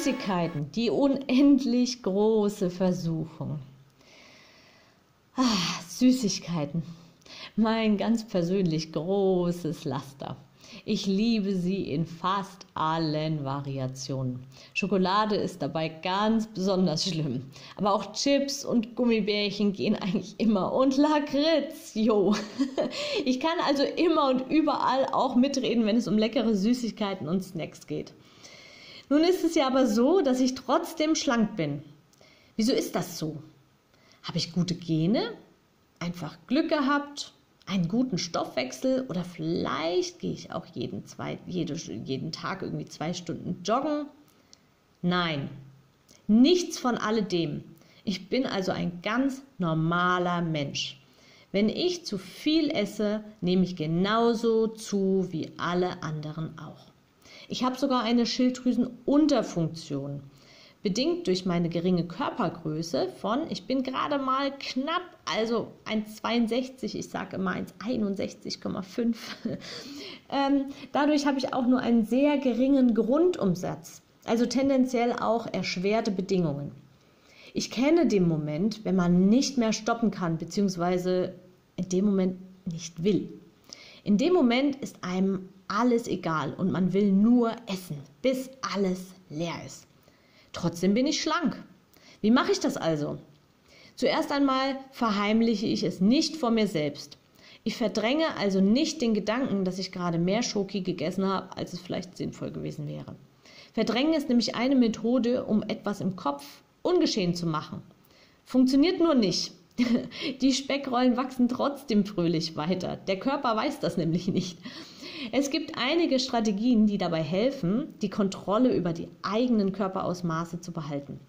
Süßigkeiten, die unendlich große Versuchung. Ah, Süßigkeiten, mein ganz persönlich großes Laster. Ich liebe sie in fast allen Variationen. Schokolade ist dabei ganz besonders schlimm. Aber auch Chips und Gummibärchen gehen eigentlich immer. Und Lakritz, jo. Ich kann also immer und überall auch mitreden, wenn es um leckere Süßigkeiten und Snacks geht. Nun ist es ja aber so, dass ich trotzdem schlank bin. Wieso ist das so? Habe ich gute Gene? Einfach Glück gehabt? Einen guten Stoffwechsel? Oder vielleicht gehe ich auch jeden, zwei, jede, jeden Tag irgendwie zwei Stunden joggen? Nein, nichts von alledem. Ich bin also ein ganz normaler Mensch. Wenn ich zu viel esse, nehme ich genauso zu wie alle anderen auch. Ich habe sogar eine Schilddrüsenunterfunktion. Bedingt durch meine geringe Körpergröße von, ich bin gerade mal knapp, also 1,62, ich sage immer 1,61,5. ähm, dadurch habe ich auch nur einen sehr geringen Grundumsatz, also tendenziell auch erschwerte Bedingungen. Ich kenne den Moment, wenn man nicht mehr stoppen kann, beziehungsweise in dem Moment nicht will. In dem Moment ist einem alles egal und man will nur essen, bis alles leer ist. Trotzdem bin ich schlank. Wie mache ich das also? Zuerst einmal verheimliche ich es nicht vor mir selbst. Ich verdränge also nicht den Gedanken, dass ich gerade mehr Schoki gegessen habe, als es vielleicht sinnvoll gewesen wäre. Verdrängen ist nämlich eine Methode, um etwas im Kopf ungeschehen zu machen. Funktioniert nur nicht. Die Speckrollen wachsen trotzdem fröhlich weiter. Der Körper weiß das nämlich nicht. Es gibt einige Strategien, die dabei helfen, die Kontrolle über die eigenen Körperausmaße zu behalten.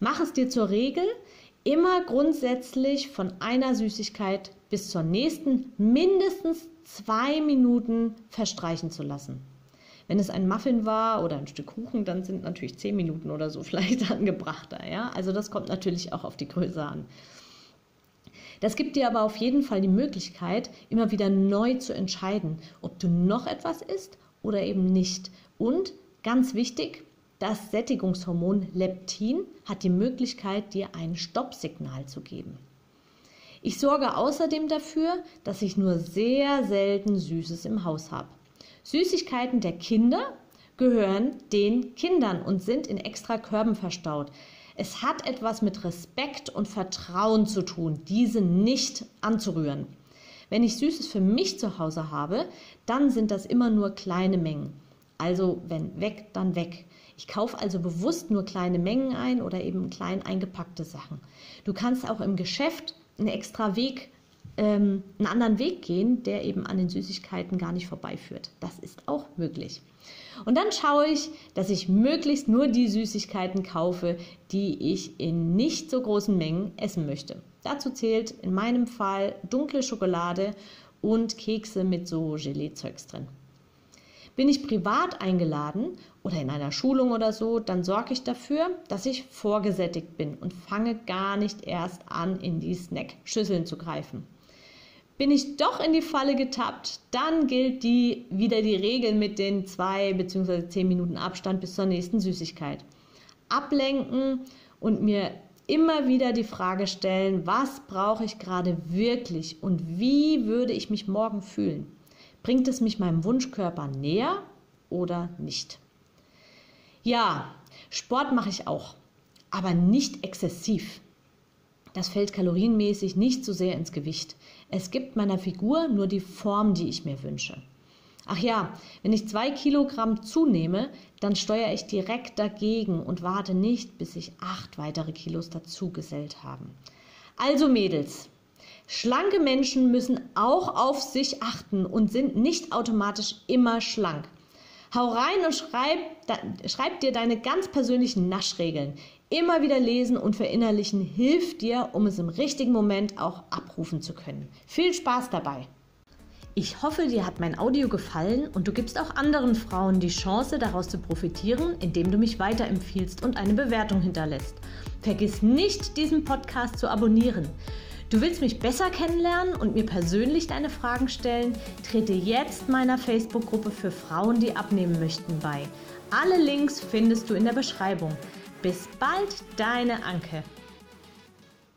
Mach es dir zur Regel, immer grundsätzlich von einer Süßigkeit bis zur nächsten mindestens zwei Minuten verstreichen zu lassen. Wenn es ein Muffin war oder ein Stück Kuchen, dann sind natürlich zehn Minuten oder so vielleicht angebrachter. Ja? Also das kommt natürlich auch auf die Größe an. Das gibt dir aber auf jeden Fall die Möglichkeit, immer wieder neu zu entscheiden, ob du noch etwas isst oder eben nicht. Und ganz wichtig, das Sättigungshormon Leptin hat die Möglichkeit, dir ein Stoppsignal zu geben. Ich sorge außerdem dafür, dass ich nur sehr selten Süßes im Haus habe. Süßigkeiten der Kinder gehören den Kindern und sind in extra Körben verstaut. Es hat etwas mit Respekt und Vertrauen zu tun, diese nicht anzurühren. Wenn ich Süßes für mich zu Hause habe, dann sind das immer nur kleine Mengen. Also wenn weg, dann weg. Ich kaufe also bewusst nur kleine Mengen ein oder eben klein eingepackte Sachen. Du kannst auch im Geschäft einen extra Weg, ähm, einen anderen Weg gehen, der eben an den Süßigkeiten gar nicht vorbeiführt. Das ist auch möglich. Und dann schaue ich, dass ich möglichst nur die Süßigkeiten kaufe, die ich in nicht so großen Mengen essen möchte. Dazu zählt in meinem Fall dunkle Schokolade und Kekse mit so Gelee-Zeugs drin. Bin ich privat eingeladen oder in einer Schulung oder so, dann sorge ich dafür, dass ich vorgesättigt bin und fange gar nicht erst an, in die Snackschüsseln zu greifen. Bin ich doch in die Falle getappt, dann gilt die, wieder die Regel mit den zwei bzw. zehn Minuten Abstand bis zur nächsten Süßigkeit. Ablenken und mir immer wieder die Frage stellen, was brauche ich gerade wirklich und wie würde ich mich morgen fühlen? Bringt es mich meinem Wunschkörper näher oder nicht? Ja, Sport mache ich auch, aber nicht exzessiv. Das fällt kalorienmäßig nicht so sehr ins Gewicht. Es gibt meiner Figur nur die Form, die ich mir wünsche. Ach ja, wenn ich zwei Kilogramm zunehme, dann steuere ich direkt dagegen und warte nicht, bis sich acht weitere Kilos dazugesellt haben. Also Mädels, schlanke Menschen müssen auch auf sich achten und sind nicht automatisch immer schlank. Hau rein und schreib, da, schreib dir deine ganz persönlichen Naschregeln. Immer wieder lesen und verinnerlichen hilft dir, um es im richtigen Moment auch abrufen zu können. Viel Spaß dabei! Ich hoffe, dir hat mein Audio gefallen und du gibst auch anderen Frauen die Chance, daraus zu profitieren, indem du mich weiterempfiehlst und eine Bewertung hinterlässt. Vergiss nicht, diesen Podcast zu abonnieren. Du willst mich besser kennenlernen und mir persönlich deine Fragen stellen? Trete jetzt meiner Facebook-Gruppe für Frauen, die abnehmen möchten, bei. Alle Links findest du in der Beschreibung. Bis bald, deine Anke.